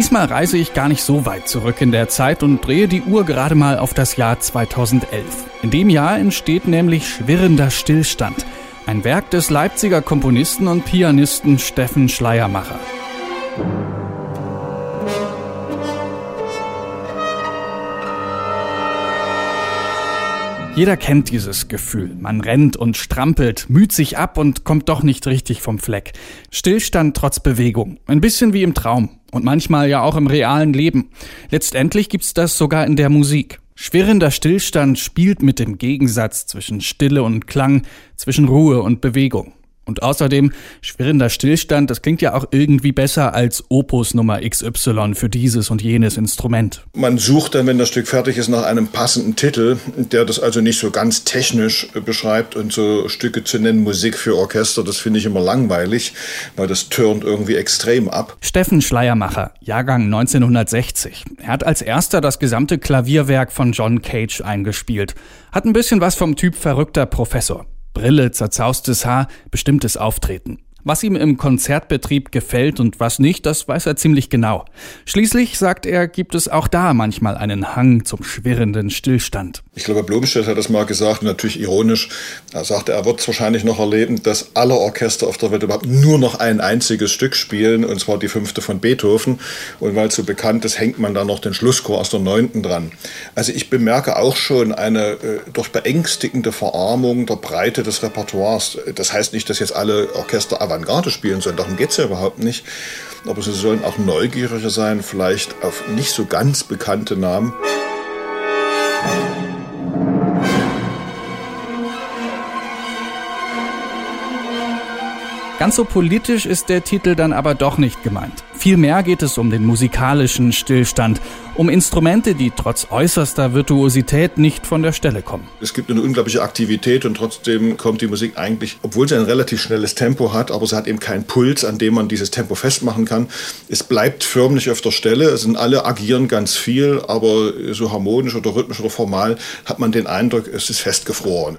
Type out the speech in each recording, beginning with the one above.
Diesmal reise ich gar nicht so weit zurück in der Zeit und drehe die Uhr gerade mal auf das Jahr 2011. In dem Jahr entsteht nämlich Schwirrender Stillstand, ein Werk des Leipziger Komponisten und Pianisten Steffen Schleiermacher. Jeder kennt dieses Gefühl. Man rennt und strampelt, müht sich ab und kommt doch nicht richtig vom Fleck. Stillstand trotz Bewegung. Ein bisschen wie im Traum. Und manchmal ja auch im realen Leben. Letztendlich gibt's das sogar in der Musik. Schwirrender Stillstand spielt mit dem Gegensatz zwischen Stille und Klang, zwischen Ruhe und Bewegung. Und außerdem, schwirrender Stillstand, das klingt ja auch irgendwie besser als Opus Nummer XY für dieses und jenes Instrument. Man sucht dann, wenn das Stück fertig ist, nach einem passenden Titel, der das also nicht so ganz technisch beschreibt und so Stücke zu nennen, Musik für Orchester, das finde ich immer langweilig, weil das turnt irgendwie extrem ab. Steffen Schleiermacher, Jahrgang 1960. Er hat als erster das gesamte Klavierwerk von John Cage eingespielt. Hat ein bisschen was vom Typ verrückter Professor. Brille, zerzaustes Haar, bestimmtes Auftreten. Was ihm im Konzertbetrieb gefällt und was nicht, das weiß er ziemlich genau. Schließlich, sagt er, gibt es auch da manchmal einen Hang zum schwirrenden Stillstand. Ich glaube, Blomstedt hat das mal gesagt, natürlich ironisch. Er sagte, er wird es wahrscheinlich noch erleben, dass alle Orchester auf der Welt überhaupt nur noch ein einziges Stück spielen, und zwar die fünfte von Beethoven. Und weil es so bekannt ist, hängt man da noch den Schlusschor aus der neunten dran. Also ich bemerke auch schon eine äh, durch beängstigende Verarmung der Breite des Repertoires. Das heißt nicht, dass jetzt alle Orchester Avantgarde spielen sollen. Darum geht es ja überhaupt nicht. Aber sie sollen auch neugieriger sein, vielleicht auf nicht so ganz bekannte Namen. Ganz so politisch ist der Titel dann aber doch nicht gemeint. Vielmehr geht es um den musikalischen Stillstand, um Instrumente, die trotz äußerster Virtuosität nicht von der Stelle kommen. Es gibt eine unglaubliche Aktivität und trotzdem kommt die Musik eigentlich, obwohl sie ein relativ schnelles Tempo hat, aber sie hat eben keinen Puls, an dem man dieses Tempo festmachen kann. Es bleibt förmlich auf der Stelle, es sind alle agieren ganz viel, aber so harmonisch oder rhythmisch oder formal hat man den Eindruck, es ist festgefroren.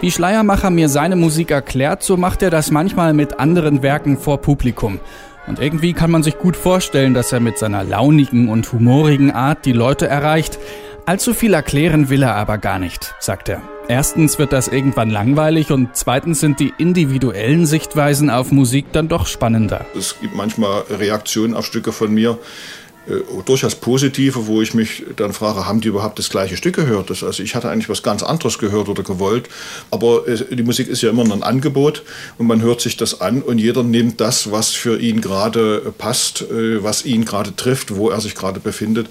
Wie Schleiermacher mir seine Musik erklärt, so macht er das manchmal mit anderen Werken vor Publikum. Und irgendwie kann man sich gut vorstellen, dass er mit seiner launigen und humorigen Art die Leute erreicht. Allzu viel erklären will er aber gar nicht, sagt er. Erstens wird das irgendwann langweilig und zweitens sind die individuellen Sichtweisen auf Musik dann doch spannender. Es gibt manchmal Reaktionen auf Stücke von mir, durchaus positive, wo ich mich dann frage, haben die überhaupt das gleiche Stück gehört? Das, also ich hatte eigentlich was ganz anderes gehört oder gewollt, aber äh, die Musik ist ja immer ein Angebot und man hört sich das an und jeder nimmt das, was für ihn gerade passt, äh, was ihn gerade trifft, wo er sich gerade befindet,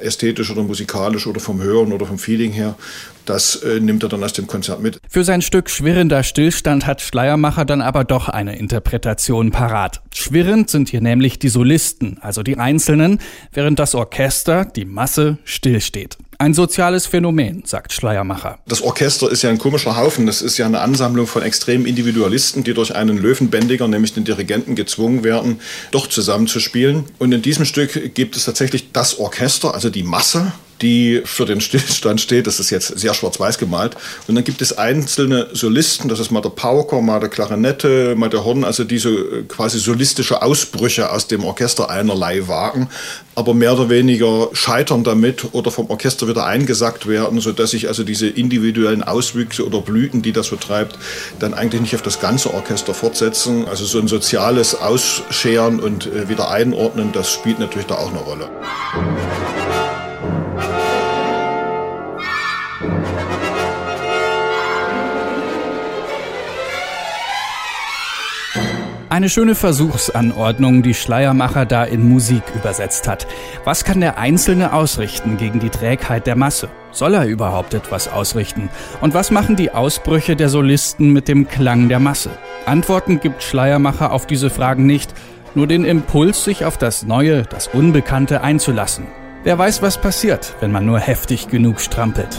ästhetisch oder musikalisch oder vom Hören oder vom Feeling her. Das äh, nimmt er dann aus dem Konzert mit. Für sein Stück Schwirrender Stillstand hat Schleiermacher dann aber doch eine Interpretation parat. Schwirrend sind hier nämlich die Solisten, also die Einzelnen, während das Orchester, die Masse, stillsteht. Ein soziales Phänomen, sagt Schleiermacher. Das Orchester ist ja ein komischer Haufen. Das ist ja eine Ansammlung von extremen Individualisten, die durch einen Löwenbändiger, nämlich den Dirigenten, gezwungen werden, doch zusammenzuspielen. Und in diesem Stück gibt es tatsächlich das Orchester, also die Masse, die für den Stillstand steht. Das ist jetzt sehr schwarz-weiß gemalt. Und dann gibt es einzelne Solisten, das ist mal der Pauker, mal der Klarinette, mal der Horn, also diese äh, quasi solistische Ausbrüche aus dem Orchester einerlei wagen, aber mehr oder weniger scheitern damit oder vom Orchester wieder eingesackt werden, sodass sich also diese individuellen Auswüchse oder Blüten, die das betreibt, dann eigentlich nicht auf das ganze Orchester fortsetzen. Also so ein soziales Ausscheren und äh, wieder einordnen, das spielt natürlich da auch eine Rolle. Eine schöne Versuchsanordnung, die Schleiermacher da in Musik übersetzt hat. Was kann der Einzelne ausrichten gegen die Trägheit der Masse? Soll er überhaupt etwas ausrichten? Und was machen die Ausbrüche der Solisten mit dem Klang der Masse? Antworten gibt Schleiermacher auf diese Fragen nicht, nur den Impuls, sich auf das Neue, das Unbekannte einzulassen. Wer weiß, was passiert, wenn man nur heftig genug strampelt.